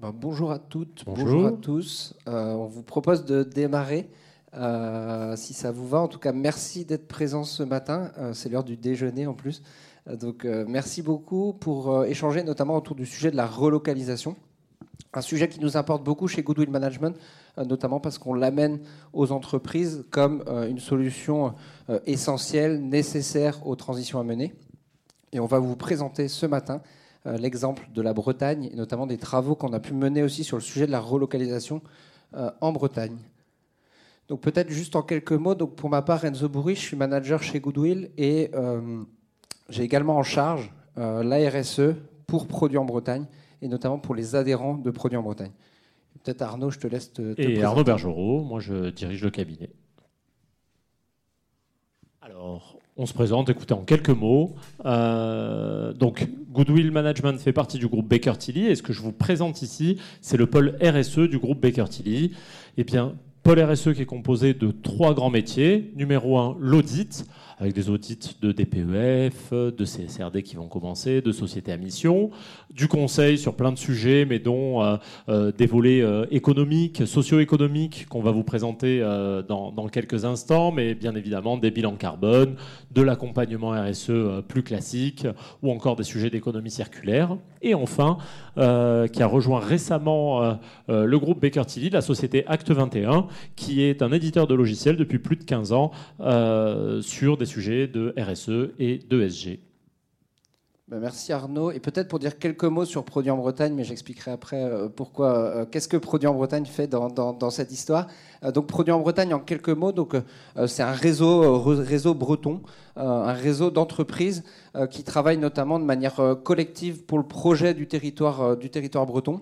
Ben, bonjour à toutes, bonjour, à tous. on vous propose de démarrer, si ça vous va. En tout cas, merci d'être présents ce matin. C'est l'heure du déjeuner en plus. donc merci beaucoup pour échanger notamment autour du sujet de la relocalisation un sujet qui nous importe beaucoup chez Goodwill Management, euh, notamment parce qu'on l'amène aux entreprises comme euh, une solution euh, essentielle, nécessaire aux transitions à mener. Et on va vous présenter ce matin l'exemple de la Bretagne, et notamment des travaux qu'on a pu mener aussi sur le sujet de la relocalisation en Bretagne. Donc peut-être juste en quelques mots, donc pour ma part, Enzo Bourri, je suis manager chez Goodwill et j'ai également en charge la RSE pour Produits en Bretagne et notamment pour les adhérents de produits en Bretagne. Peut-être Arnaud, je te laisse te, Et Arnaud Bergerot, moi je dirige le cabinet. Alors, on se présente, écoutez, en quelques mots. Euh, donc, Goodwill Management fait partie du groupe Baker Tilly. Et ce que je vous présente ici, c'est le pôle RSE du groupe Baker Tilly. Eh bien, pôle RSE qui est composé de trois grands métiers. Numéro un, l'audit avec des audits de DPEF, de CSRD qui vont commencer, de sociétés à mission, du conseil sur plein de sujets, mais dont euh, euh, des volets euh, économiques, socio-économiques qu'on va vous présenter dans, dans, quelques instants, mais bien évidemment des bilans carbone, de l'accompagnement RSE plus classique, ou encore des sujets d'économie circulaire. Et enfin, qui a rejoint récemment le groupe Baker Tilly, la société Acte 21, qui est un éditeur de logiciels depuis plus de 15 ans sur des sujets de RSE et d'ESG. Ben, merci Arnaud. Et peut-être pour dire quelques mots sur Produits en Bretagne, mais j'expliquerai après euh, pourquoi. Euh, qu'est-ce que Produits en Bretagne fait dans, cette histoire euh, Donc Produits en Bretagne, en quelques mots, donc c'est un réseau, réseau breton, un réseau d'entreprises qui travaillent notamment de manière collective pour le projet du territoire, du territoire breton.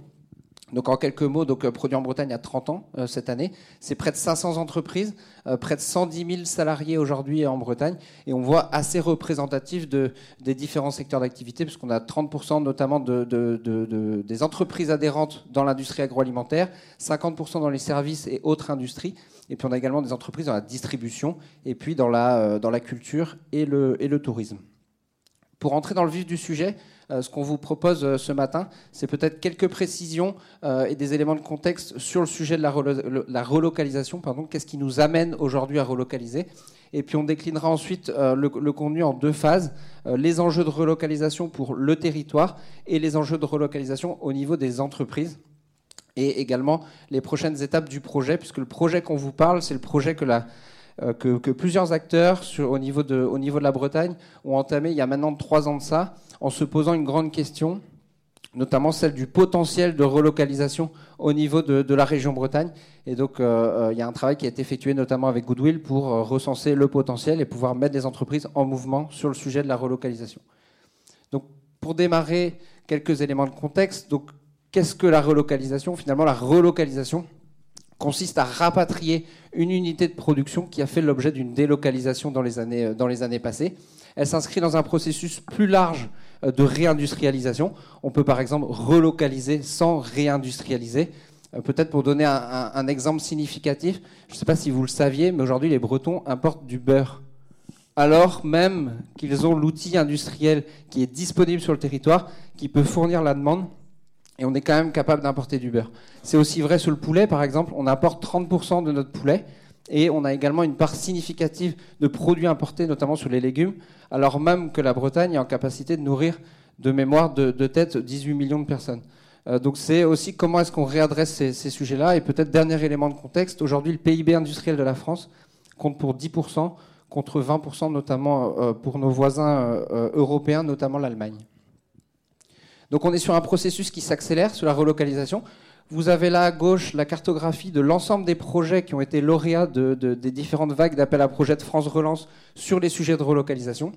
Donc en quelques mots, donc euh, Produit en Bretagne a 30 ans euh, cette année. C'est près de 500 entreprises, euh, près de 110 000 salariés aujourd'hui en Bretagne, et on voit assez représentatif de, des différents secteurs d'activité, puisqu'on a 30% notamment de, de, des entreprises adhérentes dans l'industrie agroalimentaire, 50% dans les services et autres industries, et puis on a également des entreprises dans la distribution, et puis dans la, dans la culture et le, et le tourisme. Pour entrer dans le vif du sujet, ce qu'on vous propose euh, ce matin, c'est peut-être quelques précisions euh, et des éléments de contexte sur le sujet de la, relocalisation. Qu'est-ce qui nous amène aujourd'hui à relocaliser? Et puis on déclinera ensuite le, contenu en deux phases les enjeux de relocalisation pour le territoire et les enjeux de relocalisation au niveau des entreprises et également les prochaines étapes du projet, puisque le projet qu'on vous parle, c'est le projet que, la, que, que plusieurs acteurs au, niveau de, la Bretagne ont entamé il y a maintenant trois ans de ça, en se posant une grande question, notamment celle du potentiel de relocalisation au niveau de, la région Bretagne. Et donc, euh, euh, il y a un travail qui a été effectué notamment avec Goodwill pour euh, recenser le potentiel et pouvoir mettre des entreprises en mouvement sur le sujet de la relocalisation. Donc, pour démarrer, quelques éléments de contexte. Donc, qu'est-ce que la relocalisation? Finalement, la relocalisation consiste à rapatrier une unité de production qui a fait l'objet d'une délocalisation dans les années, années passées. Elle s'inscrit dans un processus plus large euh, de réindustrialisation. On peut par exemple relocaliser sans réindustrialiser. Euh, peut-être pour donner un, exemple significatif, je ne sais pas si vous le saviez, mais aujourd'hui les Bretons importent du beurre. Alors même qu'ils ont l'outil industriel qui est disponible sur le territoire, qui peut fournir la demande, et on est quand même capable d'importer du beurre. C'est aussi vrai sur le poulet, par exemple. On importe 30% de notre poulet. Et on a également une part significative de produits importés, notamment sur les légumes, alors même que la Bretagne est en capacité de nourrir de mémoire de, tête 18 millions de personnes. Euh, donc c'est aussi comment est-ce qu'on réadresse ces, sujets-là. Et peut-être dernier élément de contexte, aujourd'hui le PIB industriel de la France compte pour 10% contre 20% notamment euh, pour nos voisins euh, européens, notamment l'Allemagne. Donc on est sur un processus qui s'accélère sur la relocalisation. Vous avez là à gauche la cartographie de l'ensemble des projets qui ont été lauréats des différentes vagues d'appel à projets de France Relance sur les sujets de relocalisation.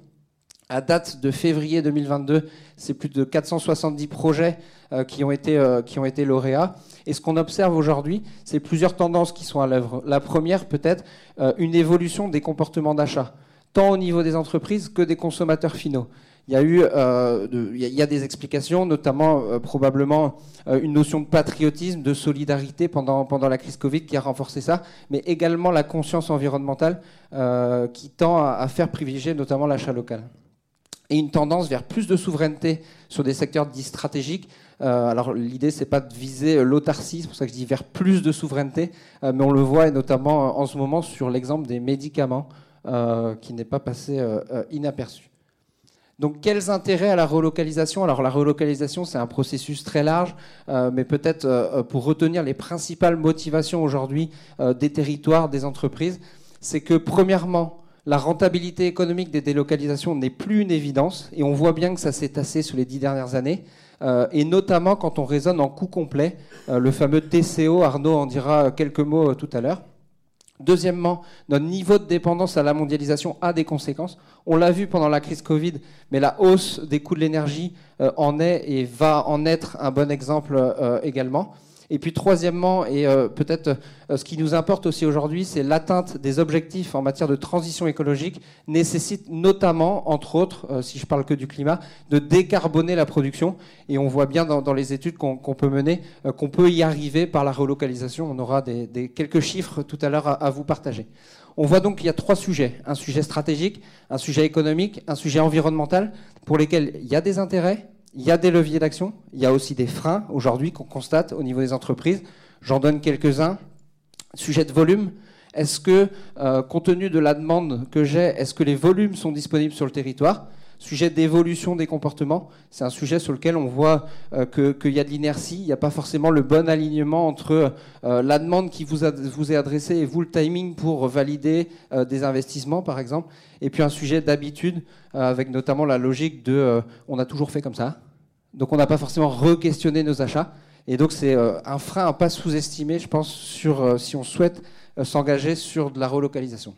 À date de février 2022, c'est plus de 470 projets euh, qui, ont été, euh, qui ont été lauréats. Et ce qu'on observe aujourd'hui, c'est plusieurs tendances qui sont à l'œuvre. La première, peut-être, euh, une évolution des comportements d'achat, tant au niveau des entreprises que des consommateurs finaux. Il y a eu, euh, il, y a, des explications, notamment euh, probablement euh, une notion de patriotisme, de solidarité pendant la crise Covid qui a renforcé ça, mais également la conscience environnementale qui tend à, faire privilégier notamment l'achat local. et une tendance vers plus de souveraineté sur des secteurs dits stratégiques. Alors l'idée, c'est pas de viser l'autarcie, c'est pour ça que je dis vers plus de souveraineté, mais on le voit et notamment en ce moment sur l'exemple des médicaments, qui n'est pas passé inaperçu. Donc quels intérêts à la relocalisation? Alors la relocalisation, c'est un processus très large, mais peut-être pour retenir les principales motivations aujourd'hui des territoires, des entreprises, c'est que premièrement, la rentabilité économique des délocalisations n'est plus une évidence, et on voit bien que ça s'est tassé sur les dix dernières années, euh, et notamment quand on raisonne en coût complet, euh, le fameux TCO, Arnaud en dira quelques mots euh, tout à l'heure. Deuxièmement, notre niveau de dépendance à la mondialisation a des conséquences. On l'a vu pendant la crise Covid, mais la hausse des coûts de l'énergie en est et va en être un bon exemple également. Et puis troisièmement, et euh, peut-être euh, ce qui nous importe aussi aujourd'hui, c'est l'atteinte des objectifs en matière de transition écologique nécessite notamment, entre autres, euh, si je parle que du climat, de décarboner la production. Et on voit bien dans, les études qu'on peut mener qu'on peut y arriver par la relocalisation. On aura des, quelques chiffres tout à l'heure à vous partager. On voit donc qu'il y a trois sujets. Un sujet stratégique, un sujet économique, un sujet environnemental, pour lesquels il y a des intérêts, il y a des leviers d'action, il y a aussi des freins aujourd'hui qu'on constate au niveau des entreprises. J'en donne quelques-uns. Sujet de volume. Est-ce que, euh, compte tenu de la demande que j'ai, est-ce que les volumes sont disponibles sur le territoire? Sujet d'évolution des comportements, c'est un sujet sur lequel on voit euh, qu'il y a de l'inertie, il n'y a pas forcément le bon alignement entre euh, la demande qui vous, vous, est adressée et vous le timing pour valider des investissements, par exemple. Et puis un sujet d'habitude, avec notamment la logique de on a toujours fait comme ça, donc on n'a pas forcément re-questionné nos achats. Et donc c'est euh, un frein à pas sous-estimer, je pense, sur, euh, si on souhaite euh, s'engager sur de la relocalisation.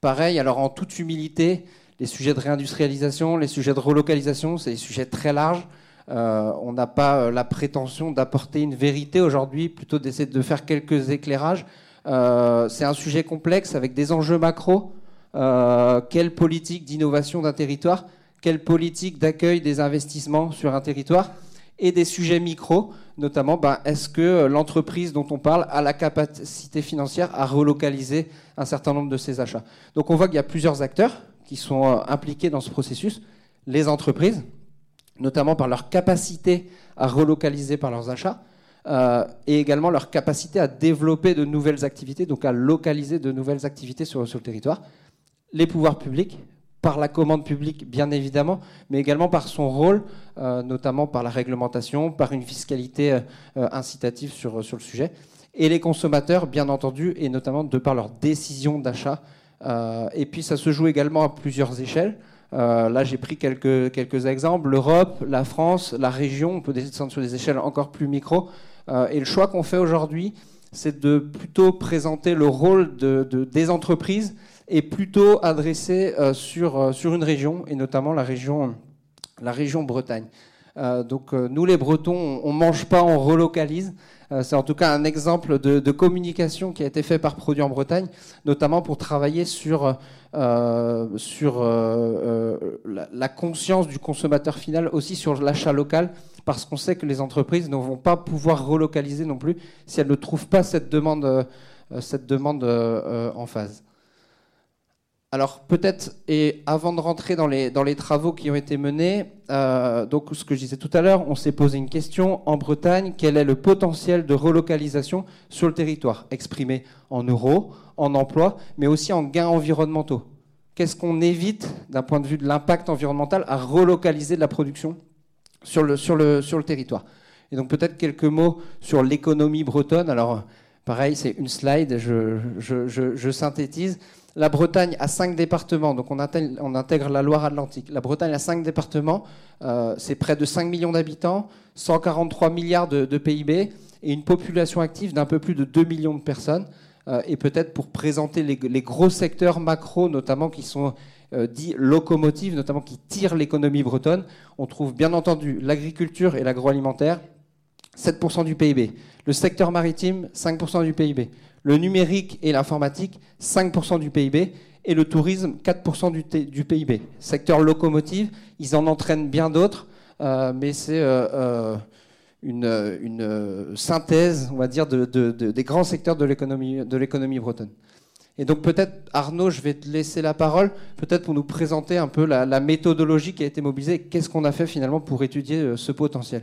Pareil, alors en toute humilité, les sujets de réindustrialisation, les sujets de relocalisation, c'est des sujets très larges. on n'a pas la prétention d'apporter une vérité aujourd'hui, plutôt d'essayer de faire quelques éclairages. c'est un sujet complexe avec des enjeux macro. quelle politique d'innovation d'un territoire quelle politique d'accueil des investissements sur un territoire et des sujets micro, notamment ben, est-ce que l'entreprise dont on parle a la capacité financière à relocaliser un certain nombre de ses achats? Donc on voit qu'il y a plusieurs acteurs qui sont euh, impliqués dans ce processus, les entreprises, notamment par leur capacité à relocaliser par leurs achats, euh, et également leur capacité à développer de nouvelles activités, donc à localiser de nouvelles activités sur le territoire, les pouvoirs publics, par la commande publique, bien évidemment, mais également par son rôle, euh, notamment par la réglementation, par une fiscalité euh, euh, incitative sur, le sujet. Et les consommateurs, bien entendu, et notamment de par leur décision d'achat. et puis ça se joue également à plusieurs échelles. là, j'ai pris quelques, exemples. L'Europe, la France, la région, on peut descendre sur des échelles encore plus micro. et le choix qu'on fait aujourd'hui, c'est de plutôt présenter le rôle de, des entreprises est plutôt adressé euh, sur, euh, sur une région, et notamment la région, la région Bretagne. Euh, donc nous les Bretons, on ne mange pas, on relocalise. C'est en tout cas un exemple de, communication qui a été fait par Produits en Bretagne, notamment pour travailler sur, sur la, la, conscience du consommateur final, aussi sur l'achat local, parce qu'on sait que les entreprises ne vont pas pouvoir relocaliser non plus si elles ne trouvent pas cette demande, cette demande en phase. Alors peut-être, et avant de rentrer dans les, travaux qui ont été menés, euh, donc ce que je disais tout à l'heure, on s'est posé une question en Bretagne, quel est le potentiel de relocalisation sur le territoire, exprimé en euros, en emplois, mais aussi en gains environnementaux? Qu'est-ce qu'on évite d'un point de vue de l'impact environnemental à relocaliser la production sur le, territoire? Et donc peut-être quelques mots sur l'économie bretonne. Alors pareil, c'est une slide, je synthétise. La Bretagne a cinq départements, donc on intègre, la Loire-Atlantique. La Bretagne a cinq départements, euh, c'est près de 5 millions d'habitants, 143 milliards de, PIB et une population active d'un peu plus de 2 millions de personnes. Euh, et peut-être pour présenter les, gros secteurs macro, notamment qui sont euh, dits locomotives, notamment qui tirent l'économie bretonne, on trouve bien entendu l'agriculture et l'agroalimentaire, 7% du PIB. Le secteur maritime, 5% du PIB le numérique et l'informatique, 5% du PIB, et le tourisme, 4% du, PIB. Secteur locomotive, ils en entraînent bien d'autres, euh, mais c'est euh, euh, une, synthèse, on va dire, des grands secteurs de l'économie bretonne. Et donc peut-être, Arnaud, je vais te laisser la parole, peut-être pour nous présenter un peu la, méthodologie qui a été mobilisée qu'est-ce qu'on a fait finalement pour étudier ce potentiel.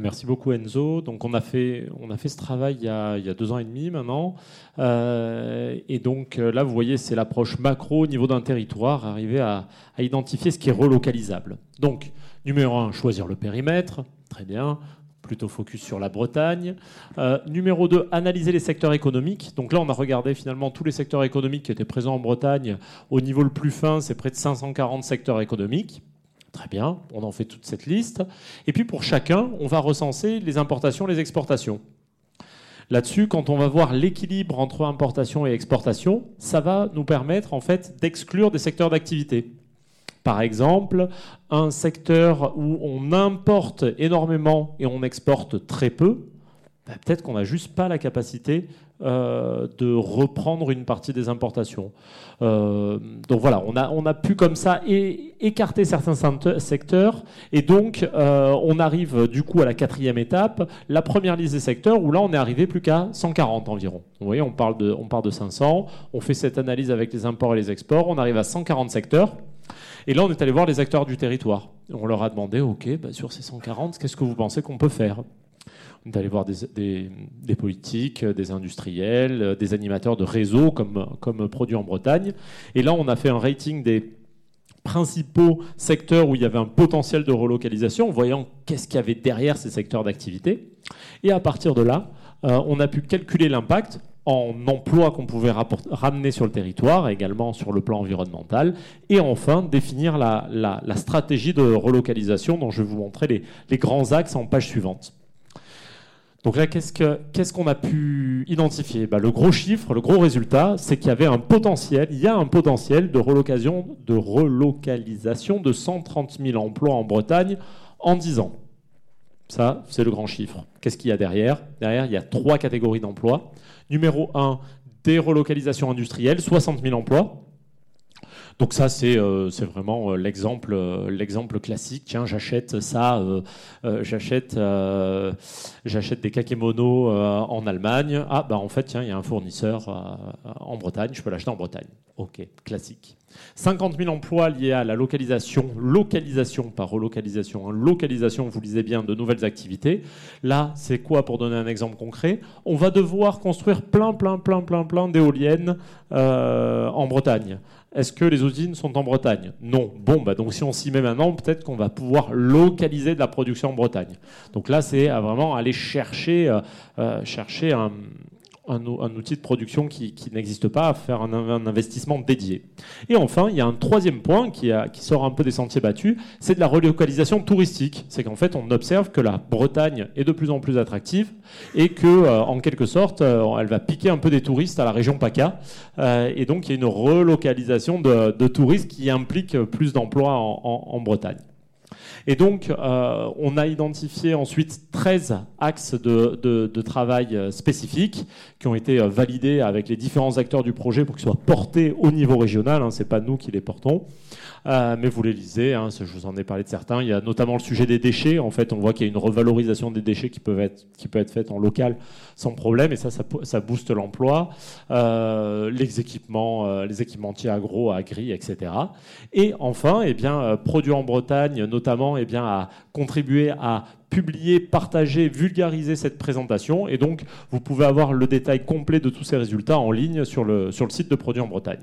Merci beaucoup Enzo. Donc on a fait, on a fait ce travail il y a, deux ans et demi maintenant. Euh, et donc euh, là, vous voyez, c'est l'approche macro au niveau d'un territoire, arriver à, à identifier ce qui est relocalisable. Donc, numéro un, choisir le périmètre. Très bien plutôt focus sur la Bretagne. Euh, numéro 2, analyser les secteurs économiques. Donc là, on a regardé finalement tous les secteurs économiques qui étaient présents en Bretagne. Au niveau le plus fin, c'est près de 540 secteurs économiques. Très bien, on en fait toute cette liste. Et puis pour chacun, on va recenser les importations, les exportations. Là-dessus, quand on va voir l'équilibre entre importation et exportation, ça va nous permettre en fait d'exclure des secteurs d'activité. Par exemple, un secteur où on importe énormément et on exporte très peu, bah, peut-être qu'on n'a juste pas la capacité euh, de reprendre une partie des importations. Euh, donc voilà, on a, on a pu comme ça écarter certains secteurs et donc euh, on arrive du coup à la quatrième étape, la première liste des secteurs où là on est arrivé plus qu'à 140 environ. Vous voyez, on parle, de, on parle de 500, on fait cette analyse avec les imports et les exports, on arrive à 140 secteurs. Et là, on est allé voir les acteurs du territoire. On leur a demandé, OK, bah, sur ces 140, qu'est-ce que vous pensez qu'on peut faire? Allé voir des, politiques, des industriels, des animateurs de réseaux comme, comme Produits en Bretagne. Et là, on a fait un rating des principaux secteurs où il y avait un potentiel de relocalisation, voyant qu'est-ce qu'il y avait derrière ces secteurs d'activité. Et à partir de là, euh, on a pu calculer l'impact en emploi qu'on pouvait ramener sur le territoire, également sur le plan environnemental, et enfin définir la, stratégie de relocalisation dont je vais vous montrer les, grands axes en page suivante. Donc là, qu'est-ce qu'on a pu identifier? Bah, Le gros chiffre, le gros résultat, c'est qu'il y avait un potentiel, il y a un potentiel de de, relocalisation de 130 000 emplois en Bretagne en 10 ans. Ça, c'est le grand chiffre. Qu'est-ce qu'il y a derrière? Derrière, il y a trois catégories d'emplois. Numéro 1, des relocalisations industrielles, 60 000 emplois. Donc ça, c'est euh, vraiment euh, l'exemple euh, l'exemple classique. Tiens, j'achète ça, j'achète des kakémonos en Allemagne. Ah, bah en fait, tiens, il y a un fournisseur en Bretagne, je peux l'acheter en Bretagne. Ok, classique. 50 000 emplois liés à la localisation, localisation, pas relocalisation, hein, localisation, vous lisez bien, de nouvelles activités. Là, c'est quoi pour donner un exemple concret? On va devoir construire plein, plein, plein, plein, plein d'éoliennes en Bretagne. Est-ce que les usines sont en Bretagne? Non. Bon, bah donc si on s'y met maintenant, peut-être qu'on va pouvoir localiser de la production en Bretagne. Donc là, c'est vraiment aller chercher, euh, euh, chercher un, un, outil de production qui, n'existe pas, à faire un, investissement dédié. Et enfin, il y a un troisième point qui, sort un peu des sentiers battus, c'est de la relocalisation touristique. C'est qu'en fait, on observe que la Bretagne est de plus en plus attractive et que, euh, en quelque sorte, euh, elle va piquer un peu des touristes à la région PACA. Euh, et donc, il y a une relocalisation de, touristes qui implique plus d'emplois en Bretagne. Et donc, euh, on a identifié ensuite 13 axes de, travail euh, spécifiques qui ont été euh, validés avec les différents acteurs du projet pour qu'ils soient portés au niveau régional. Hein, Ce n'est pas nous qui les portons. Euh, mais vous les lisez, hein, je vous en ai parlé de certains. Il y a notamment le sujet des déchets. En fait, on voit qu'il y a une revalorisation des déchets qui, peut être faite en local sans problème, et ça, ça, booste l'emploi. Euh, les équipements, euh, les équipementiers agro, agri, etc. Et enfin, eh bien, Produits en Bretagne, notamment, eh bien, a contribué à publier, partager, vulgariser cette présentation. Et donc, vous pouvez avoir le détail complet de tous ces résultats en ligne sur le, sur le site de Produits en Bretagne.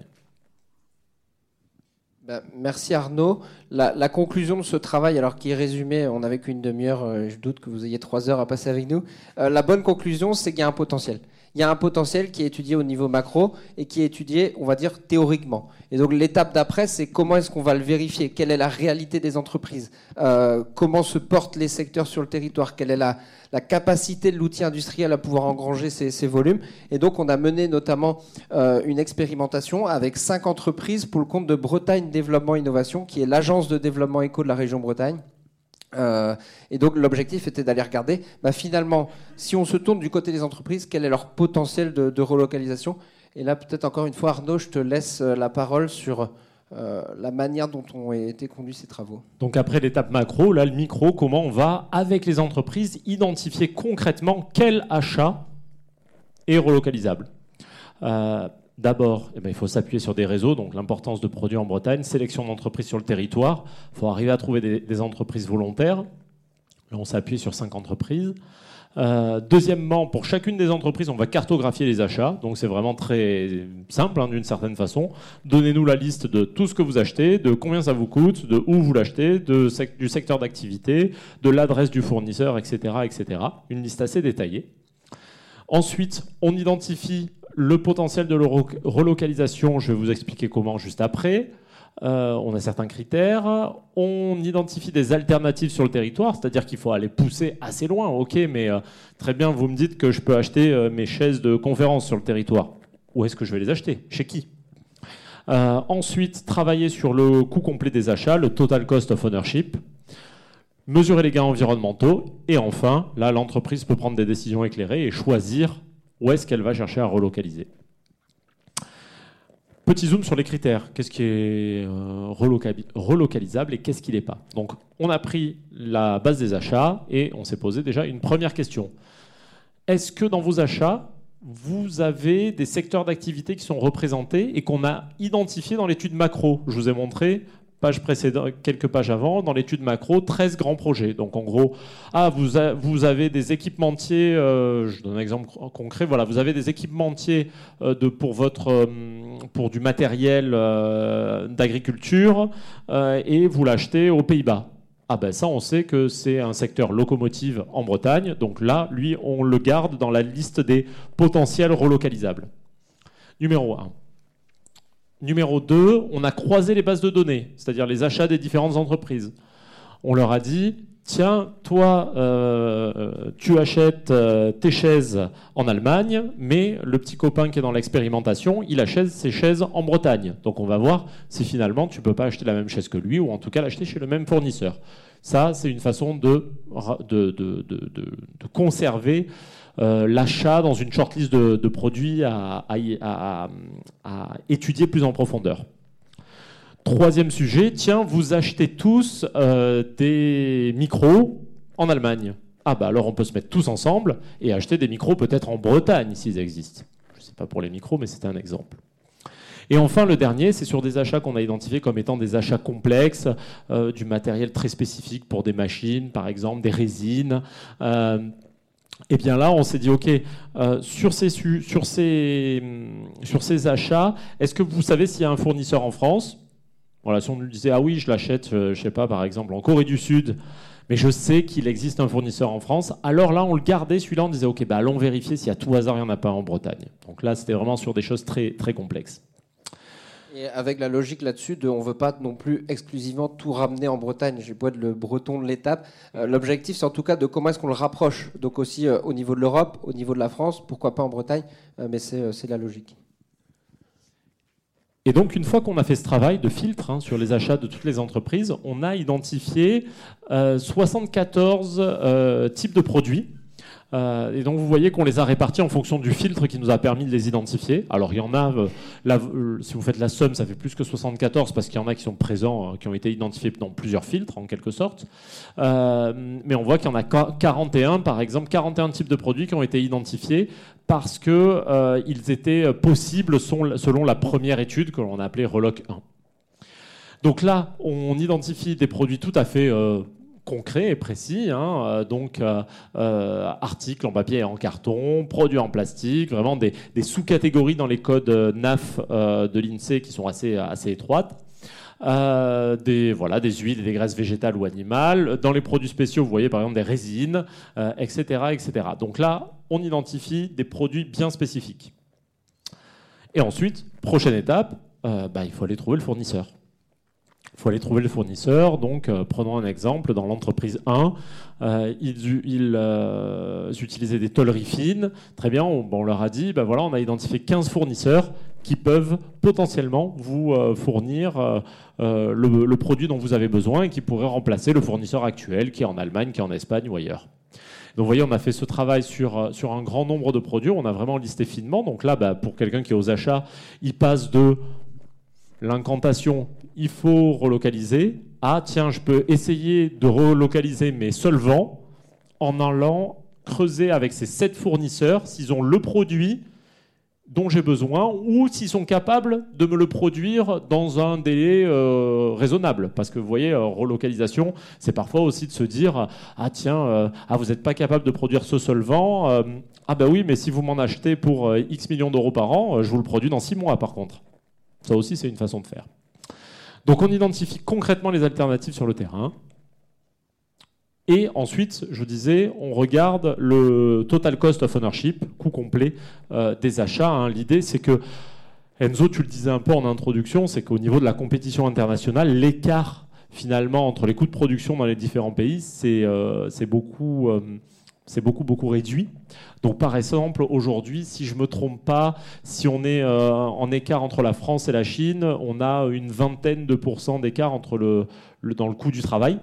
Bah, merci Arnaud. La, conclusion de ce travail, alors qui est résumé, on n'avait qu'une demi-heure, euh, je doute que vous ayez trois heures à passer avec nous. Euh, la bonne conclusion, c'est qu'il y a un potentiel il y a un potentiel qui est étudié au niveau macro et qui est étudié, on va dire, théoriquement. Et donc l'étape d'après, c'est comment est-ce qu'on va le vérifier? Quelle est la réalité des entreprises? Euh, Comment se portent les secteurs sur le territoire? Quelle est la, capacité de l'outil industriel à pouvoir engranger ces, volumes? Et donc on a mené notamment euh, une expérimentation avec cinq entreprises pour le compte de Bretagne Développement Innovation, qui est l'agence de développement éco de la région Bretagne. Euh, et donc l'objectif était d'aller regarder, bah, finalement, si on se tourne du côté des entreprises, quel est leur potentiel de, relocalisation? Et là, peut-être encore une fois, Arnaud, je te laisse euh, la parole sur euh, la manière dont ont été conduits ces travaux. Donc après l'étape macro, là le micro, comment on va, avec les entreprises, identifier concrètement quel achat est relocalisable? D'abord, eh ben, il faut s'appuyer sur des réseaux, donc l'importance de produits en Bretagne, sélection d'entreprises sur le territoire. Il faut arriver à trouver des, entreprises volontaires. On s'appuie sur cinq entreprises. Euh, deuxièmement, pour chacune des entreprises, on va cartographier les achats. Donc c'est vraiment très simple hein, d'une certaine façon. Donnez-nous la liste de tout ce que vous achetez, de combien ça vous coûte, de où vous l'achetez, du secteur d'activité, de l'adresse du fournisseur, etc., etc. Une liste assez détaillée. Ensuite, on identifie le potentiel de relocalisation, je vais vous expliquer comment juste après. Euh, on a certains critères. On identifie des alternatives sur le territoire, c'est-à-dire qu'il faut aller pousser assez loin. Ok, mais euh, très bien, vous me dites que je peux acheter euh, mes chaises de conférence sur le territoire. Où est-ce que je vais les acheter? Chez qui? Ensuite, travailler sur le coût complet des achats, le total cost of ownership. Mesurer les gains environnementaux. Et enfin, là, l'entreprise peut prendre des décisions éclairées et choisir où est-ce qu'elle va chercher à relocaliser? Petit zoom sur les critères. Qu'est-ce qui est euh, relocalisable et qu'est-ce qui n'est pas? Donc, on a pris la base des achats et on s'est posé déjà une première question. Est-ce que dans vos achats, vous avez des secteurs d'activité qui sont représentés et qu'on a identifiés dans l'étude macro? Je vous ai montré page précédente, quelques pages avant, dans l'étude macro, 13 grands projets. Donc en gros, ah, vous, vous avez des équipementiers, euh, je donne un exemple concret, voilà, vous avez des équipementiers euh, de, pour, votre, euh, pour du matériel d'agriculture et vous l'achetez aux Pays-Bas. Ah ben ça, on sait que c'est un secteur locomotive en Bretagne, donc là, lui, on le garde dans la liste des potentiels relocalisables. Numéro 1. Numéro 2, on a croisé les bases de données, c'est-à-dire les achats des différentes entreprises. On leur a dit, tiens, toi, euh, tu achètes euh, tes chaises en Allemagne, mais le petit copain qui est dans l'expérimentation, il achète ses chaises en Bretagne. Donc on va voir si finalement tu peux pas acheter la même chaise que lui, ou en tout cas l'acheter chez le même fournisseur. Ça, c'est une façon de conserver euh, l'achat dans une shortlist de, produits à, étudier plus en profondeur. Troisième sujet, tiens, vous achetez tous euh, des micros en Allemagne. Ah bah alors on peut se mettre tous ensemble et acheter des micros peut-être en Bretagne s'ils existent. Je ne sais pas pour les micros, mais c'était un exemple. Et enfin, le dernier, c'est sur des achats qu'on a identifiés comme étant des achats complexes, euh, du matériel très spécifique pour des machines, par exemple, des résines. Et eh bien là, on s'est dit, OK, euh, sur, ces, sur, ces, achats, est-ce que vous savez s'il y a un fournisseur en France? Voilà, si on nous disait, ah oui, je l'achète, euh, je sais pas, par exemple, en Corée du Sud, mais je sais qu'il existe un fournisseur en France, alors là, on le gardait, celui-là, on disait, OK, bah, allons vérifier y a tout hasard, il n'y en a pas en Bretagne. Donc là, c'était vraiment sur des choses très complexes. Et avec la logique là-dessus de on veut pas non plus exclusivement tout ramener en Bretagne. J'ai beau être le breton de l'étape. Euh, l'objectif, c'est en tout cas de comment est-ce qu'on le rapproche. Donc aussi euh, au niveau de l'Europe, au niveau de la France, pourquoi pas en Bretagne, euh, mais c'est la logique. Et donc, une fois qu'on a fait ce travail de filtre hein, sur les achats de toutes les entreprises, on a identifié 74 types de produits euh, et donc vous voyez qu'on les a répartis en fonction du filtre qui nous a permis de les identifier. Alors il y en a, euh, euh, si vous faites la somme, ça fait plus que 74 parce qu'il y en a qui sont présents, qui ont été identifiés dans plusieurs filtres en quelque sorte. mais on voit qu'il y en a 41, par exemple, 41 types de produits qui ont été identifiés parce qu'ils étaient possibles selon la première étude que l'on a appelée Reloc 1. Donc là, on identifie des produits tout à fait concret et précis. Hein, euh, donc, euh, euh, articles en papier et en carton, produits en plastique, vraiment des, sous-catégories dans les codes NAF de l'INSEE qui sont assez, étroites. des huiles et des graisses végétales ou animales. Dans les produits spéciaux, vous voyez par exemple des résines, etc., etc. Donc là, on identifie des produits bien spécifiques. Et ensuite, prochaine étape, bah, il faut aller trouver le fournisseur. Il faut aller trouver le fournisseur. Donc, euh, prenons un exemple. Dans l'entreprise 1, euh, ils, euh, utilisaient des tolleries fines. Très bien, on, leur a dit, ben voilà, on a identifié 15 fournisseurs qui peuvent potentiellement vous fournir le, produit dont vous avez besoin et qui pourrait remplacer le fournisseur actuel qui est en Allemagne, qui est en Espagne ou ailleurs. Donc vous voyez, on a fait ce travail sur, sur un grand nombre de produits, on a vraiment listé finement. Donc là, ben, pour quelqu'un qui est aux achats, il passe de l'incantation il faut relocaliser. Ah, tiens, je peux essayer de relocaliser mes solvants en allant creuser avec ces sept fournisseurs s'ils ont le produit, dont j'ai besoin ou s'ils sont capables de me le produire dans un délai euh, raisonnable. Parce que vous voyez, euh, relocalisation, c'est parfois aussi de se dire Ah tiens, euh, ah, vous n'êtes pas capable de produire ce solvant. ah ben oui, mais si vous m'en achetez pour X millions d'euros par an, je vous le produis dans 6 mois par contre. Ça aussi, c'est une façon de faire. Donc on identifie concrètement les alternatives sur le terrain. Et ensuite, je disais, on regarde le total cost of ownership, coût complet euh, des achats. Hein. L'idée, c'est que, Enzo, tu le disais un peu en introduction, c'est qu'au niveau de la compétition internationale, l'écart finalement entre les coûts de production dans les différents pays, c'est euh, beaucoup, euh, beaucoup, beaucoup réduit. Donc par exemple, aujourd'hui, si je ne me trompe pas, si on est en écart entre la France et la Chine, on a une vingtaine de pourcents d'écart entre le, dans le coût du travail.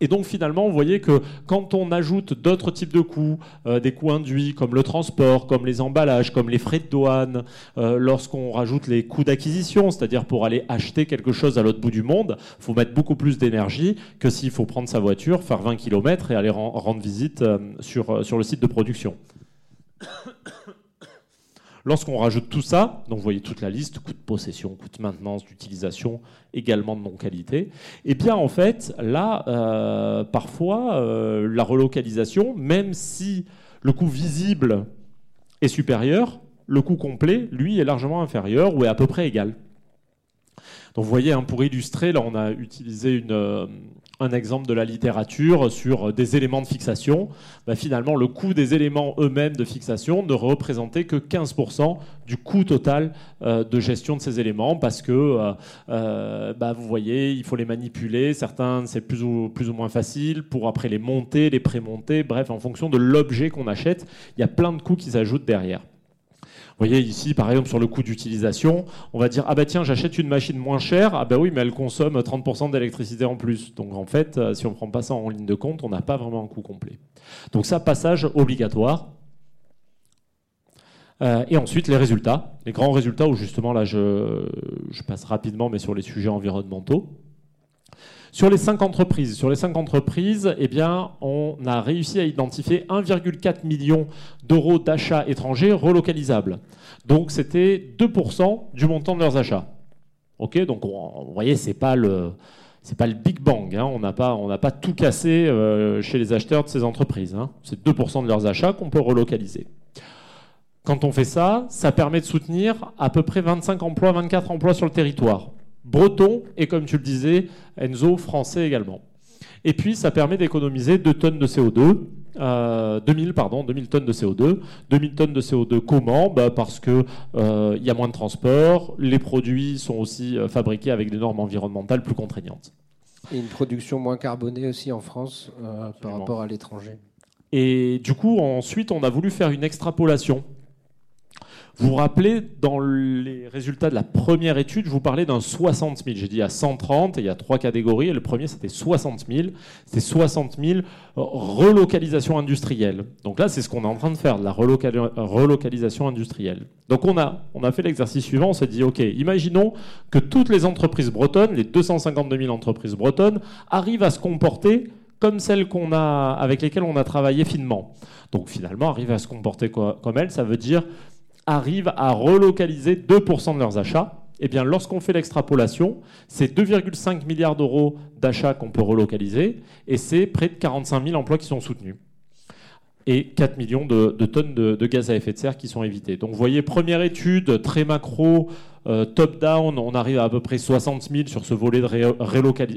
Et donc finalement, vous voyez que quand on ajoute d'autres types de coûts, euh, des coûts induits comme le transport, comme les emballages, comme les frais de douane, euh, lorsqu'on rajoute les coûts d'acquisition, c'est-à-dire pour aller acheter quelque chose à l'autre bout du monde, il faut mettre beaucoup plus d'énergie que s'il faut prendre sa voiture, faire 20 km et aller rendre visite euh, sur, sur le site de production. Lorsqu'on rajoute tout ça, donc vous voyez toute la liste, coût de possession, coût de maintenance, d'utilisation, également de non-qualité, et eh bien en fait, là, euh, parfois, euh, la relocalisation, même si le coût visible est supérieur, le coût complet, lui, est largement inférieur ou est à peu près égal. Donc vous voyez, hein, pour illustrer, là on a utilisé euh, un exemple de la littérature sur des éléments de fixation. Bah, finalement, le coût des éléments eux-mêmes de fixation ne représentait que 15% du coût total euh, de gestion de ces éléments parce que, euh, euh, bah, vous voyez, il faut les manipuler. Certains, c'est plus ou, plus ou moins facile pour après les monter, les prémonter. Bref, en fonction de l'objet qu'on achète, il y a plein de coûts qui s'ajoutent derrière. Vous voyez ici, par exemple, sur le coût d'utilisation, on va dire ah bah tiens, j'achète une machine moins chère, ah bah oui, mais elle consomme 30% d'électricité en plus. Donc en fait, euh, si on ne prend pas ça en ligne de compte, on n'a pas vraiment un coût complet. Donc ça, passage obligatoire. Euh, et ensuite, les résultats, les grands résultats où justement là, je, je passe rapidement, mais sur les sujets environnementaux. Sur les cinq entreprises, sur les cinq entreprises, eh bien, on a réussi à identifier 1,4 million d'euros d'achats étrangers relocalisables. Donc, c'était 2% du montant de leurs achats. Ok, donc vous voyez, c'est pas le c'est pas le Big Bang. Hein. On n'a pas, on pas tout cassé euh, chez les acheteurs de ces entreprises. Hein. C'est 2% de leurs achats qu'on peut relocaliser. Quand on fait ça, ça permet de soutenir à peu près 25 emplois, 24 emplois sur le territoire breton et, comme tu le disais, Enzo, français également. Et puis, ça permet d'économiser 2 tonnes de CO2, euh, 2000, pardon, 2000 tonnes de CO2. 2000 tonnes de CO2, comment bah Parce qu'il euh, y a moins de transport, les produits sont aussi euh, fabriqués avec des normes environnementales plus contraignantes. Et une production moins carbonée aussi en France euh, par rapport à l'étranger. Et du coup, ensuite, on a voulu faire une extrapolation vous vous rappelez, dans les résultats de la première étude, je vous parlais d'un 60 000. J'ai dit à 130, et il y a trois catégories. Et le premier, c'était 60 000. C'était 60 000 relocalisations industrielles. Donc là, c'est ce qu'on est en train de faire, de la relocalisation industrielle. Donc on a, on a fait l'exercice suivant. On s'est dit, OK, imaginons que toutes les entreprises bretonnes, les 252 000 entreprises bretonnes, arrivent à se comporter comme celles qu'on a, avec lesquelles on a travaillé finement. Donc finalement, arriver à se comporter comme elles, ça veut dire arrivent à relocaliser 2% de leurs achats. Eh bien, lorsqu'on fait l'extrapolation, c'est 2,5 milliards d'euros d'achats qu'on peut relocaliser et c'est près de 45 000 emplois qui sont soutenus et 4 millions de, tonnes de, gaz à effet de serre qui sont évités. Donc vous voyez, première étude très macro, euh, top-down, on arrive à à peu près 60 000 sur ce volet de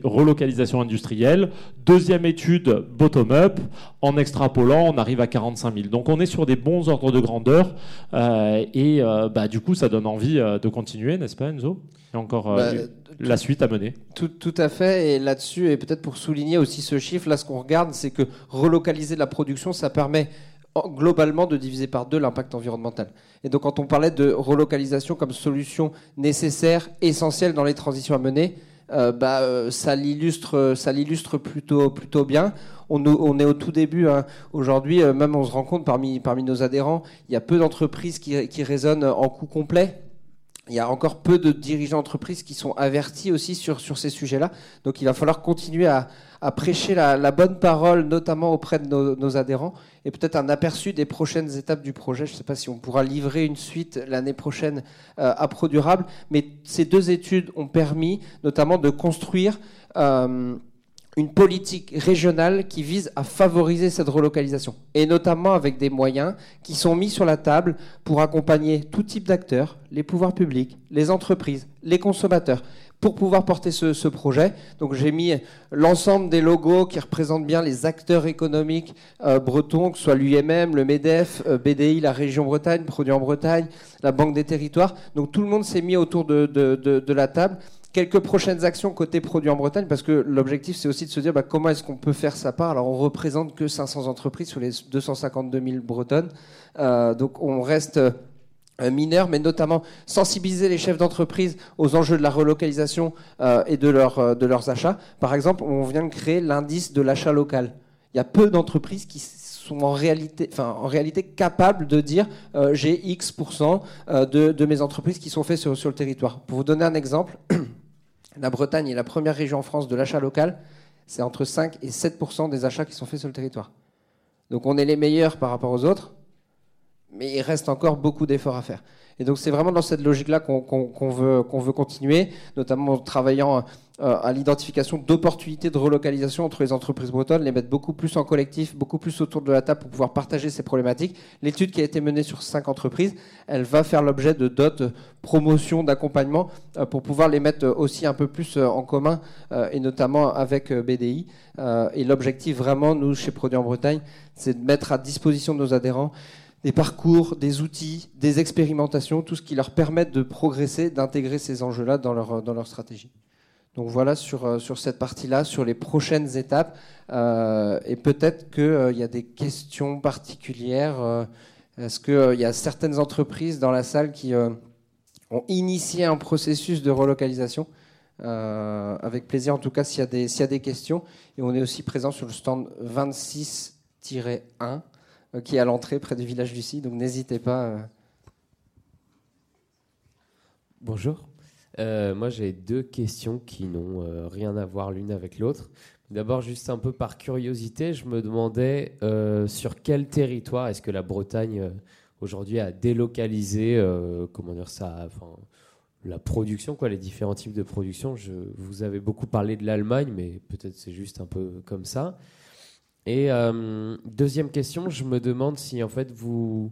relocalisation industrielle. Deuxième étude, bottom-up, en extrapolant, on arrive à 45 000. Donc on est sur des bons ordres de grandeur euh, et euh, bah, du coup ça donne envie de continuer, n'est-ce pas Enzo? Il y a encore bah, la suite à mener. Tout, tout à fait, et là-dessus, et peut-être pour souligner aussi ce chiffre, là ce qu'on regarde, c'est que relocaliser la production, ça permet globalement de diviser par deux l'impact environnemental. Et donc quand on parlait de relocalisation comme solution nécessaire, essentielle dans les transitions à mener, euh, bah, euh, ça l'illustre, ça l'illustre plutôt, plutôt bien. On, est au tout début. Hein. Aujourd'hui, euh, même on se rend compte parmi, parmi nos adhérents, il y a peu d'entreprises qui, qui raisonnent en coût complet. il y a encore peu de dirigeants d'entreprise qui sont avertis aussi sur, sur ces sujets-là. Donc il va falloir continuer à, prêcher la, bonne parole, notamment auprès de nos, adhérents, et peut-être un aperçu des prochaines étapes du projet. Je ne sais pas si on pourra livrer une suite l'année prochaine euh, à ProDurable, mais ces deux études ont permis notamment de construire... Euh, une politique régionale qui vise à favoriser cette relocalisation, et notamment avec des moyens qui sont mis sur la table pour accompagner tout type d'acteurs, les pouvoirs publics, les entreprises, les consommateurs, pour pouvoir porter ce, projet. Donc j'ai mis l'ensemble des logos qui représentent bien les acteurs économiques euh, bretons, que ce soit l'UMM, le MEDEF, euh, BDI, la région Bretagne, Produits en Bretagne, la Banque des Territoires. Donc tout le monde s'est mis autour de, la table quelques prochaines actions côté produits en Bretagne, parce que l'objectif, c'est aussi de se dire bah, comment est-ce qu'on peut faire sa part? Alors, on représente que 500 entreprises sur les 252 000 bretonnes. Euh, donc, on reste euh, mineur, mais notamment sensibiliser les chefs d'entreprise aux enjeux de la relocalisation euh, et de, leur, de leurs achats. Par exemple, on vient de créer l'indice de l'achat local. Il y a peu d'entreprises qui sont en réalité, en réalité capables de dire j'ai X% de, de, mes entreprises qui sont faites sur, sur le territoire. Pour vous donner un exemple, La Bretagne est la première région en France de l'achat local. C'est entre 5 et 7 des achats qui sont faits sur le territoire. Donc on est les meilleurs par rapport aux autres, mais il reste encore beaucoup d'efforts à faire. Et donc c'est vraiment dans cette logique-là qu'on veut, veut, continuer, notamment en travaillant euh, à l'identification d'opportunités de relocalisation entre les entreprises bretonnes, les mettre beaucoup plus en collectif, beaucoup plus autour de la table pour pouvoir partager ces problématiques. L'étude qui a été menée sur cinq entreprises, elle va faire l'objet de dots, promotion, d'accompagnement euh, pour pouvoir les mettre aussi un peu plus euh, en commun et notamment avec BDI. Et l'objectif vraiment, nous, chez Produits en Bretagne, c'est de mettre à disposition de nos adhérents des parcours, des outils, des expérimentations, tout ce qui leur permette de progresser, d'intégrer ces enjeux-là dans leur, dans leur stratégie. Donc voilà sur, euh, sur cette partie-là, sur les prochaines étapes. Euh, et peut-être qu'il euh, y a des questions particulières. Est-ce qu'il y a certaines entreprises dans la salle qui ont initié un processus de relocalisation? Avec plaisir, en tout cas, s'il y, a des, y a des questions. Et on est aussi présent sur le stand 26-1 qui est à l'entrée près du village Lucie. Donc n'hésitez pas. Bonjour. Euh, moi, j'ai deux questions qui n'ont euh, rien à voir l'une avec l'autre. D'abord, juste un peu par curiosité, je me demandais euh, sur quel territoire est-ce que la Bretagne aujourd'hui a délocalisé, comment dire ça, enfin, la production, quoi, les différents types de production? Je, vous avez beaucoup parlé de l'Allemagne, mais peut-être c'est juste un peu comme ça. Et deuxième question, je me demande si en fait vous,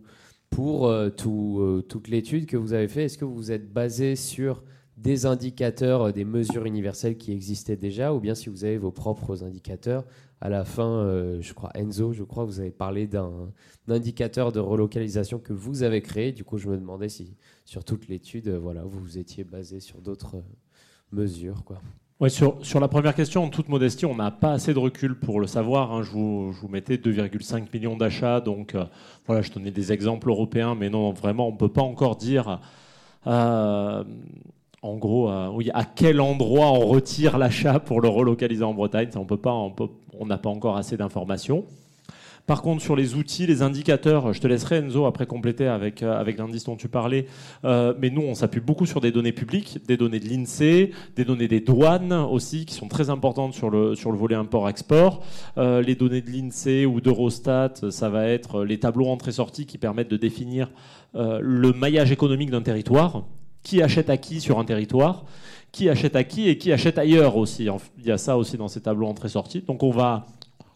pour tout, toute l'étude que vous avez fait, est-ce que vous êtes basé sur des indicateurs, euh, des mesures universelles qui existaient déjà, ou bien si vous avez vos propres indicateurs? À la fin, euh, je crois, Enzo, je crois, vous avez parlé d'un indicateur de relocalisation que vous avez créé. Du coup, je me demandais si, sur toute l'étude, euh, voilà, vous vous étiez basé sur d'autres mesures. Quoi. Sur, la première question, en toute modestie, on n'a pas assez de recul pour le savoir. Hein. Je, vous, mettais 2,5 millions d'achats, donc voilà, je donnais des exemples européens, mais non, vraiment, on ne peut pas encore dire en gros, euh, oui, à quel endroit on retire l'achat pour le relocaliser en Bretagne. On peut pas, on n'a pas encore assez d'informations. Par contre, sur les outils, les indicateurs, je te laisserai Enzo après compléter avec, euh, l'indice dont tu parlais. Euh, mais nous, on s'appuie beaucoup sur des données publiques, des données de l'INSEE, des données des douanes aussi, qui sont très importantes sur le, volet import-export. les données de l'INSEE ou d'Eurostat, ça va être les tableaux entrée-sortie qui permettent de définir le maillage économique d'un territoire qui achète à qui sur un territoire, qui achète à qui et qui achète ailleurs aussi. Il y a ça aussi dans ces tableaux entrée-sortie. Donc on va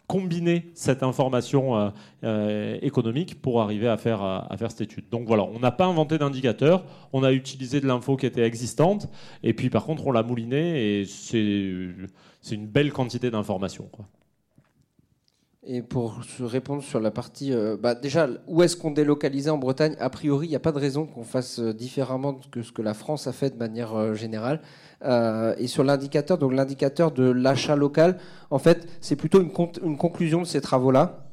combiner cette information euh, euh, économique pour arriver à faire, à faire cette étude. Donc voilà, on n'a pas inventé d'indicateur, on a utilisé de l'info qui était existante, et puis par contre on l'a mouliné, et c'est une belle quantité d'informations. Et pour se répondre sur la partie, euh, bah déjà, où est-ce qu'on délocalisait en Bretagne? A priori, il n'y a pas de raison qu'on fasse euh, différemment que ce que la France a fait de manière euh, générale. et sur l'indicateur, donc l'indicateur de l'achat local, en fait, c'est plutôt une, une, conclusion de ces travaux-là,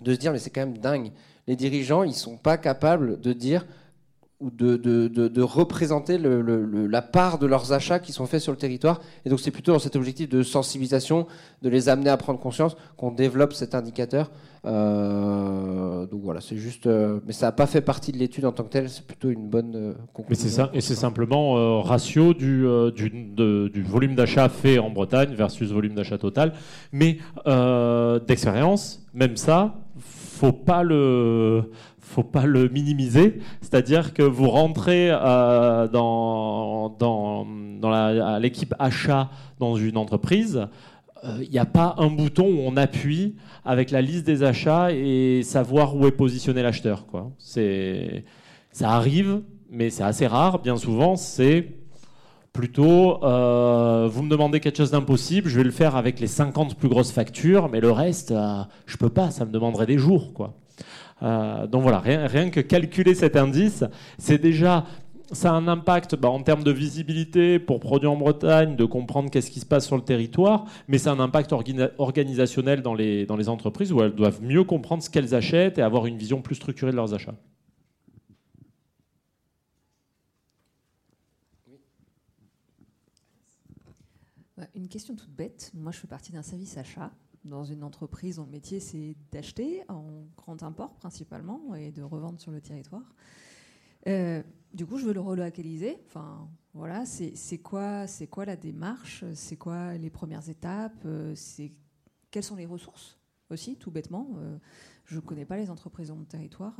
de se dire, mais c'est quand même dingue. Les dirigeants, ils sont pas capables de dire ou de, de, de, représenter la part de leurs achats qui sont faits sur le territoire. Et donc c'est plutôt dans cet objectif de sensibilisation, de les amener à prendre conscience qu'on développe cet indicateur. Euh, donc voilà, c'est juste. mais ça n'a pas fait partie de l'étude en tant que telle. C'est plutôt une bonne conclusion. Mais c'est et c'est simplement ratio du, du, du volume d'achat fait en Bretagne versus volume d'achat total. Mais d'expérience, même ça, faut pas le faut pas le minimiser. C'est-à-dire que vous rentrez euh, dans, l'équipe achat dans une entreprise, il euh, n'y a pas un bouton où on appuie avec la liste des achats et savoir où est positionné l'acheteur. Ça arrive, mais c'est assez rare. Bien souvent, c'est plutôt euh, vous me demandez quelque chose d'impossible, je vais le faire avec les 50 plus grosses factures, mais le reste, je peux pas, ça me demanderait des jours. Euh, donc voilà, rien, que calculer cet indice, c'est déjà ça a un impact bah, en termes de visibilité pour produire en Bretagne, de comprendre qu'est-ce qui se passe sur le territoire, mais c'est un impact organisationnel dans les, dans les entreprises où elles doivent mieux comprendre ce qu'elles achètent et avoir une vision plus structurée de leurs achats. Une question toute bête. Moi, je fais partie d'un service achat dans une entreprise dont le métier c'est d'acheter en grand import principalement et de revendre sur le territoire. Euh, du coup, je veux le relocaliser. Enfin, voilà, c'est quoi, c'est quoi la démarche? C'est quoi les premières étapes? Euh, C'est quelles sont les ressources aussi, tout bêtement? Euh, je ne connais pas les entreprises dans mon territoire.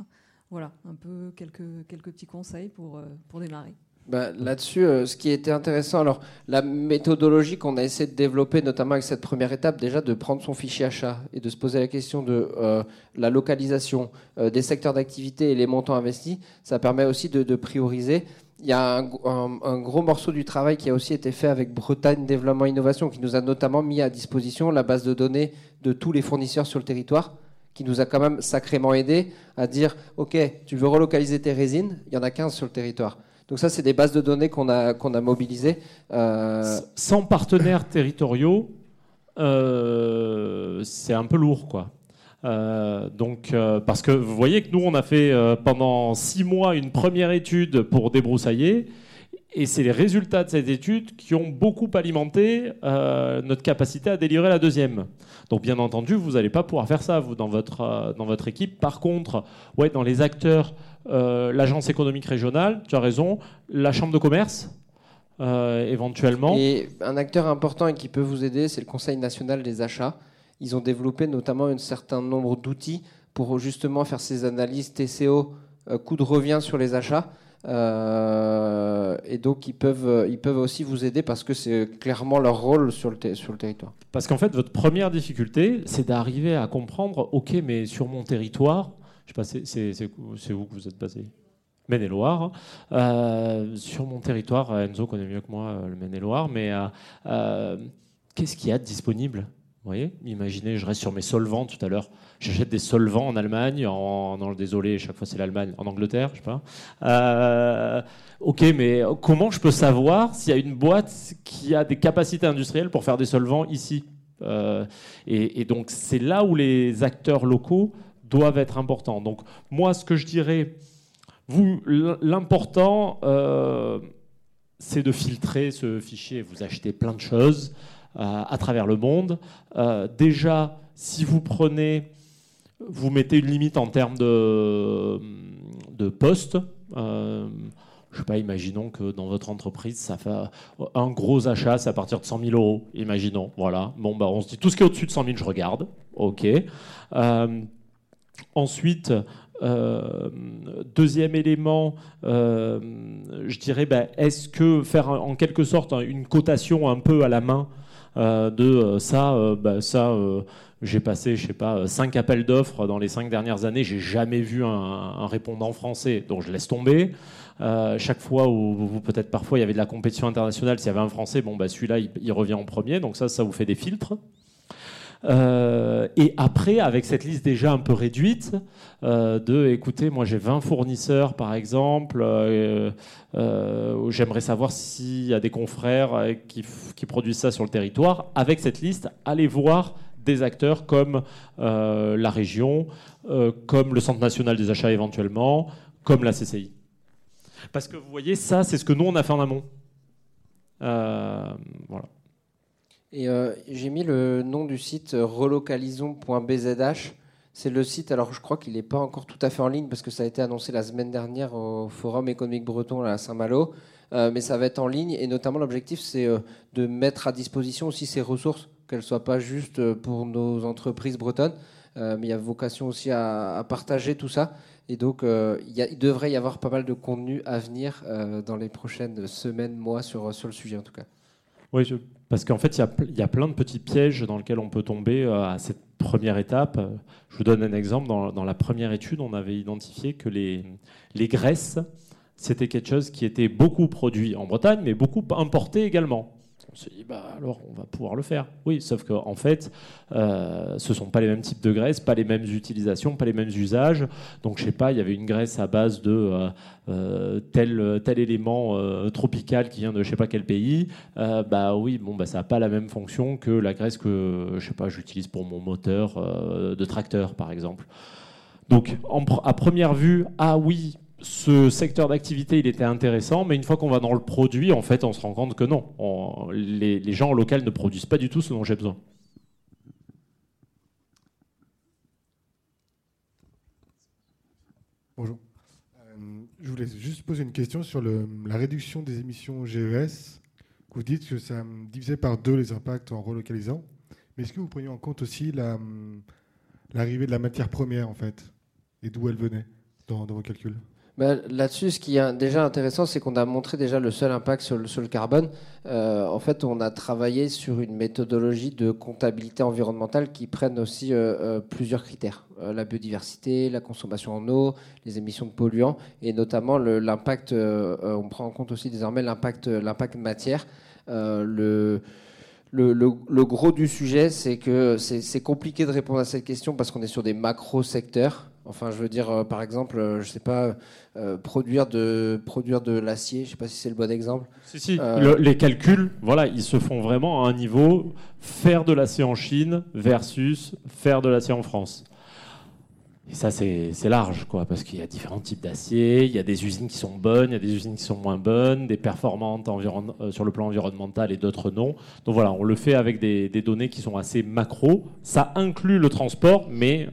Voilà, un peu quelques, quelques petits conseils pour, pour démarrer. Bah, là-dessus, euh, ce qui était intéressant, alors la méthodologie qu'on a essayé de développer, notamment avec cette première étape, déjà de prendre son fichier achat et de se poser la question de euh, la localisation euh, des secteurs d'activité et les montants investis, ça permet aussi de, prioriser. Il y a un, gros morceau du travail qui a aussi été fait avec Bretagne Développement Innovation, qui nous a notamment mis à disposition la base de données de tous les fournisseurs sur le territoire qui nous a quand même sacrément aidé à dire, OK, tu veux relocaliser tes résines, il y en a 15 sur le territoire. Donc ça, c'est des bases de données qu'on a, mobilisées. Euh, sans partenaires territoriaux, euh, c'est un peu lourd, quoi. Euh, donc, parce que vous voyez que nous, on a fait pendant six mois une première étude pour débroussailler, et c'est les résultats de cette étude qui ont beaucoup alimenté notre capacité à délivrer la deuxième. Donc, bien entendu, vous n'allez pas pouvoir faire ça vous dans votre dans votre équipe. Par contre, ouais, dans les acteurs euh, l'agence économique régionale, tu as raison, la chambre de commerce, euh, éventuellement. Et un acteur important et qui peut vous aider, c'est le Conseil national des achats. Ils ont développé notamment un certain nombre d'outils pour justement faire ces analyses TCO, euh, coût de revient sur les achats. et donc ils peuvent, ils peuvent aussi vous aider parce que c'est clairement leur rôle sur le, sur le territoire. Parce qu'en fait, votre première difficulté, c'est d'arriver à comprendre, ok, mais sur mon territoire, je sais pas, c'est où que vous êtes basé? Maine-et-Loire. Hein. Euh, sur mon territoire, Enzo connaît mieux que moi euh, le Maine-et-Loire, mais euh, qu'est-ce qu'il y a de disponible? Vous voyez, imaginez, je reste sur mes solvants tout à l'heure. J'achète des solvants en Allemagne, en, désolé, chaque fois c'est l'Allemagne, en Angleterre, je sais pas. ok, mais comment je peux savoir s'il y a une boîte qui a des capacités industrielles pour faire des solvants ici? Et, donc c'est là où les acteurs locaux doivent être importants. Donc moi, ce que je dirais, vous, l'important, euh, c'est de filtrer ce fichier. Vous achetez plein de choses euh, à travers le monde. Euh, déjà, si vous prenez, vous mettez une limite en termes de, de postes. je sais pas, imaginons que dans votre entreprise, ça fait un gros achat, c'est à partir de 100 000 euros. Imaginons, voilà. Bon, bah, on se dit tout ce qui est au-dessus de 100 000, je regarde. Ok. Ensuite, euh, deuxième élément, euh, je dirais, ben, est-ce que faire en quelque sorte une cotation un peu à la main euh, de ça, ben, ça j'ai passé, je sais pas, cinq appels d'offres dans les cinq dernières années, j'ai jamais vu un, répondant français, donc je laisse tomber. chaque fois où, peut-être parfois il y avait de la compétition internationale, s'il y avait un français, bon, ben, celui-là il, il, revient en premier, donc ça, ça vous fait des filtres. Euh, et après, avec cette liste déjà un peu réduite, euh, de écoutez, moi j'ai 20 fournisseurs par exemple, euh, j'aimerais savoir s'il y a des confrères qui, qui, produisent ça sur le territoire. Avec cette liste, allez voir des acteurs comme la région, comme le Centre national des achats éventuellement, comme la CCI. Parce que vous voyez, ça, c'est ce que nous, on a fait en amont. voilà. Et euh, j'ai mis le nom du site relocalisons.bzh. C'est le site, alors je crois qu'il n'est pas encore tout à fait en ligne parce que ça a été annoncé la semaine dernière au Forum économique breton à Saint-Malo. Euh, mais ça va être en ligne et notamment l'objectif c'est euh, de mettre à disposition aussi ces ressources, qu'elles ne soient pas juste euh, pour nos entreprises bretonnes, mais il y a vocation aussi à, partager tout ça. Et donc il, devrait y avoir pas mal de contenu à venir dans les prochaines semaines, mois sur, sur le sujet en tout cas. Oui, parce qu'en fait, il y, a plein de petits pièges dans lesquels on peut tomber à cette première étape. Je vous donne un exemple. Dans, la première étude, on avait identifié que les graisses c'était quelque chose qui était beaucoup produit en Bretagne, mais beaucoup importé également. Dit, bah, alors on va pouvoir le faire. Oui, sauf qu'en en fait, euh, ce ne sont pas les mêmes types de graisses, pas les mêmes utilisations, pas les mêmes usages. Donc, je sais pas, il y avait une graisse à base de euh, euh, tel, élément tropical qui vient de je sais pas quel pays. bah oui, bon, bah, ça n'a pas la même fonction que la graisse que je sais j'utilise pour mon moteur de tracteur, par exemple. Donc, à première vue, ah oui, ce secteur d'activité, il était intéressant, mais une fois qu'on va dans le produit, en fait, on se rend compte que non. les, gens locaux ne produisent pas du tout ce dont j'ai besoin. Bonjour. Euh, je voulais juste poser une question sur la réduction des émissions GES. Vous dites que ça divisait par deux les impacts en relocalisant. Mais est-ce que vous preniez en compte aussi l'arrivée de la matière première, en fait, et d'où elle venait dans vos calculs? Bah, là-dessus, ce qui est déjà intéressant, c'est qu'on a montré déjà le seul impact sur le, carbone. Euh, en fait, on a travaillé sur une méthodologie de comptabilité environnementale qui prenne aussi euh, euh, plusieurs critères. la biodiversité, la consommation en eau, les émissions de polluants et notamment l'impact, on prend en compte aussi désormais l'impact, matière. le, le, le, gros du sujet, c'est que c'est compliqué de répondre à cette question parce qu'on est sur des macro-secteurs. Enfin, je veux dire, euh, par exemple, euh, je sais pas, euh, produire de produire de l'acier. Je sais pas si c'est le bon exemple. Si, si. les calculs, voilà, ils se font vraiment à un niveau faire de l'acier en Chine versus faire de l'acier en France. Et ça, c'est large, quoi, parce qu'il y a différents types d'acier, il y a des usines qui sont bonnes, il y a des usines qui sont moins bonnes, des performantes sur le plan environnemental et d'autres non. Donc voilà, on le fait avec des, des, données qui sont assez macro. Ça inclut le transport, mais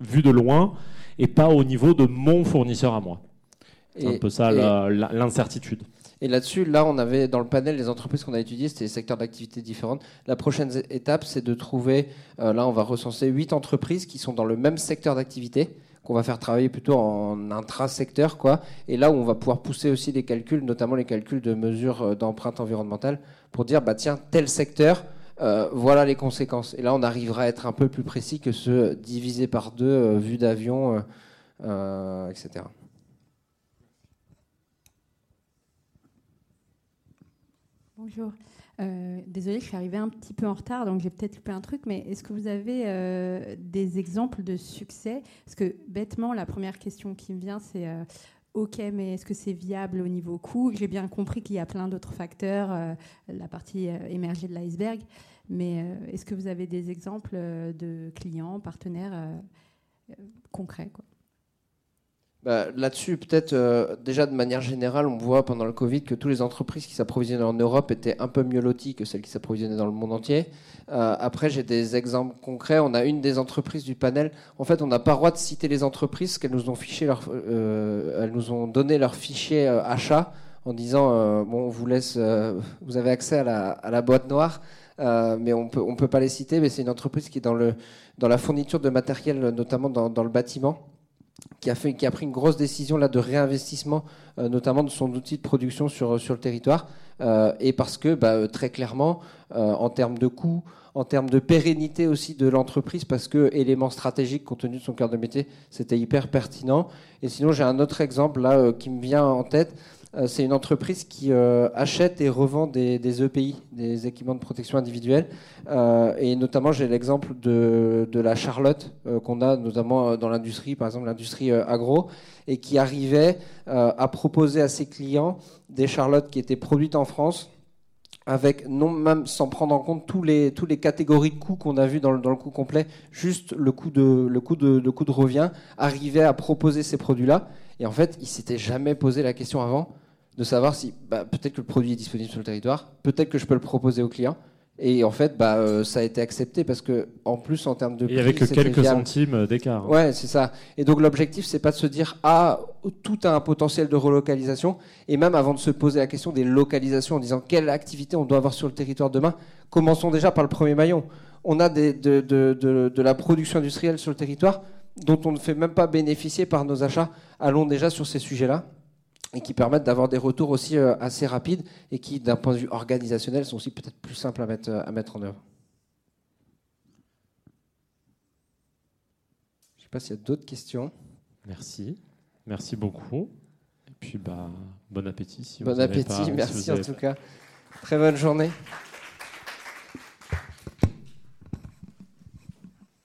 vu de loin et pas au niveau de mon fournisseur à moi. C'est un peu ça l'incertitude. Et là-dessus, là, on avait dans le panel les entreprises qu'on a étudiées, c'était des secteurs d'activité différents. La prochaine étape, c'est de trouver, euh, là, on va recenser huit entreprises qui sont dans le même secteur d'activité, qu'on va faire travailler plutôt en intra-secteur, quoi. Et là où on va pouvoir pousser aussi les calculs, notamment les calculs de mesures euh, d'empreinte environnementale, pour dire, bah tiens, tel secteur, euh, voilà les conséquences. Et là, on arrivera à être un peu plus précis que ce divisé par deux, euh, vue d'avion, euh, etc. Bonjour. désolée, je suis arrivée un petit peu en retard, donc j'ai peut-être loupé un truc, mais est-ce que vous avez des exemples de succès? Parce que bêtement, la première question qui me vient, c'est OK, mais est-ce que c'est viable au niveau coût? J'ai bien compris qu'il y a plein d'autres facteurs, la partie émergée de l'iceberg, mais euh, est-ce que vous avez des exemples euh, de clients, partenaires euh, concrets quoi? Bah, Là-dessus, peut-être déjà de manière générale, on voit pendant le Covid que toutes les entreprises qui s'approvisionnaient en Europe étaient un peu mieux loties que celles qui s'approvisionnaient dans le monde entier. après, j'ai des exemples concrets. On a une des entreprises du panel. En fait, on n'a pas le droit de citer les entreprises qu'elles nous ont fiché leur, elles nous ont donné leur fichier achat en disant bon, on vous laisse, vous avez accès à la, boîte noire. Euh, mais on peut, ne peut pas les citer, mais c'est une entreprise qui est dans, la fourniture de matériel, notamment dans le bâtiment, qui a, fait, qui a pris une grosse décision là, de réinvestissement, euh, notamment de son outil de production sur, sur le territoire, euh, et parce que bah, très clairement, en termes de coûts, en termes de pérennité aussi de l'entreprise, parce que élément stratégique compte tenu de son cœur de métier, c'était hyper pertinent. Et sinon, j'ai un autre exemple là qui me vient en tête. Euh, c'est une entreprise qui euh, achète et revend des, EPI, des équipements de protection individuelle. Euh, et notamment, j'ai l'exemple de, la Charlotte qu'on a notamment dans l'industrie, par exemple l'industrie agro, et qui arrivait à proposer à ses clients des Charlottes qui étaient produites en France avec non même sans prendre en compte tous les les catégories de coûts qu'on a vu dans le, dans le coût complet, juste le coût de le coût de, de coût de revient, arrivait à proposer ces produits-là. Et en fait, il s'était jamais posé la question avant de savoir si bah, peut-être que le produit est disponible sur le territoire, peut-être que je peux le proposer au client. Et en fait, bah, euh, ça a été accepté parce que, en plus, en termes de Et avec prix, quelques viable. centimes d'écart. Ouais, c'est ça. Et donc l'objectif, c'est pas de se dire ah tout a un potentiel de relocalisation, et même avant de se poser la question des localisations, en disant quelle activité on doit avoir sur le territoire demain, commençons déjà par le premier maillon. On a des, de, de- de- de la production industrielle sur le territoire dont on ne fait même pas bénéficier par nos achats. Allons déjà sur ces sujets-là et qui permettent d'avoir des retours aussi euh, assez rapides et qui, d'un point de vue organisationnel, sont aussi peut-être plus simples à mettre, euh, à mettre en œuvre. Je ne sais pas s'il y a d'autres questions. Merci. Merci beaucoup. Et puis, bah, bon appétit. Si Bon vous appétit, pas- si merci vous en avez tout cas. Très bonne journée.